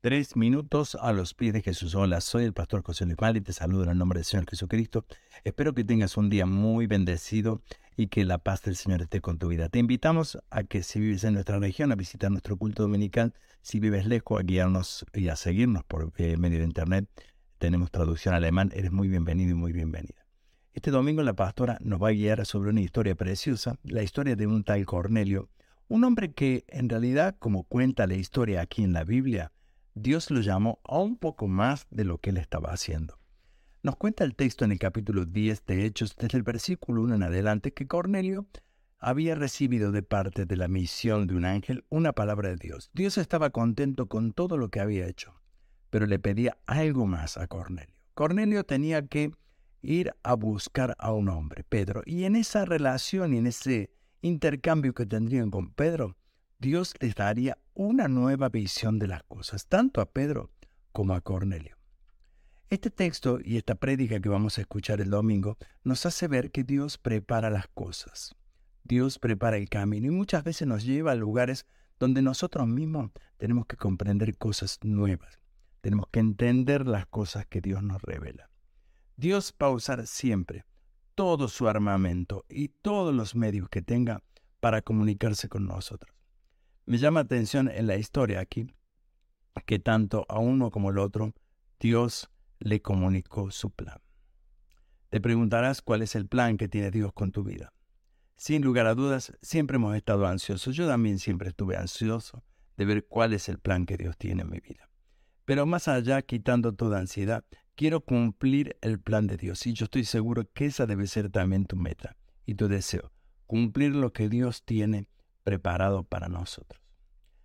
Tres minutos a los pies de Jesús. Hola, soy el pastor José Luis Mali, te saludo en el nombre del Señor Jesucristo. Espero que tengas un día muy bendecido y que la paz del Señor esté con tu vida. Te invitamos a que si vives en nuestra región, a visitar nuestro culto dominical. Si vives lejos, a guiarnos y a seguirnos por eh, medio de internet. Tenemos traducción alemán. Eres muy bienvenido y muy bienvenida. Este domingo la pastora nos va a guiar sobre una historia preciosa, la historia de un tal Cornelio, un hombre que en realidad, como cuenta la historia aquí en la Biblia, Dios lo llamó a un poco más de lo que él estaba haciendo. Nos cuenta el texto en el capítulo 10 de Hechos, desde el versículo 1 en adelante, que Cornelio había recibido de parte de la misión de un ángel una palabra de Dios. Dios estaba contento con todo lo que había hecho, pero le pedía algo más a Cornelio. Cornelio tenía que ir a buscar a un hombre, Pedro, y en esa relación y en ese intercambio que tendrían con Pedro, Dios les daría una nueva visión de las cosas, tanto a Pedro como a Cornelio. Este texto y esta prédica que vamos a escuchar el domingo nos hace ver que Dios prepara las cosas. Dios prepara el camino y muchas veces nos lleva a lugares donde nosotros mismos tenemos que comprender cosas nuevas. Tenemos que entender las cosas que Dios nos revela. Dios va a usar siempre todo su armamento y todos los medios que tenga para comunicarse con nosotros. Me llama atención en la historia aquí que tanto a uno como al otro Dios le comunicó su plan. Te preguntarás cuál es el plan que tiene Dios con tu vida. Sin lugar a dudas, siempre hemos estado ansiosos. Yo también siempre estuve ansioso de ver cuál es el plan que Dios tiene en mi vida. Pero más allá, quitando toda ansiedad, quiero cumplir el plan de Dios. Y yo estoy seguro que esa debe ser también tu meta y tu deseo. Cumplir lo que Dios tiene preparado para nosotros.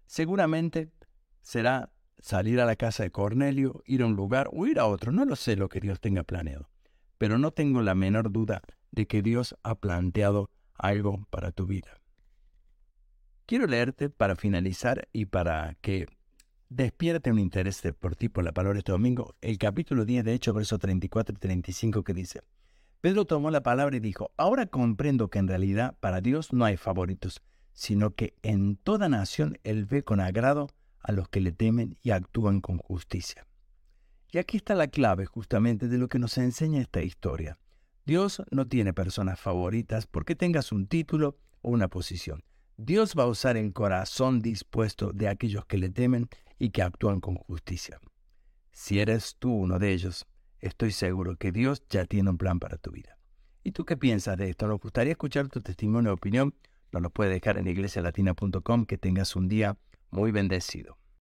Seguramente será salir a la casa de Cornelio, ir a un lugar o ir a otro, no lo sé lo que Dios tenga planeado, pero no tengo la menor duda de que Dios ha planteado algo para tu vida. Quiero leerte para finalizar y para que despierte un interés por ti por la palabra este domingo, el capítulo 10 de Hechos, versos 34 y 35 que dice, Pedro tomó la palabra y dijo, ahora comprendo que en realidad para Dios no hay favoritos, sino que en toda nación Él ve con agrado a los que le temen y actúan con justicia. Y aquí está la clave justamente de lo que nos enseña esta historia. Dios no tiene personas favoritas porque tengas un título o una posición. Dios va a usar el corazón dispuesto de aquellos que le temen y que actúan con justicia. Si eres tú uno de ellos, estoy seguro que Dios ya tiene un plan para tu vida. ¿Y tú qué piensas de esto? Nos gustaría escuchar tu testimonio o opinión nos lo puede dejar en iglesialatina.com. Que tengas un día muy bendecido.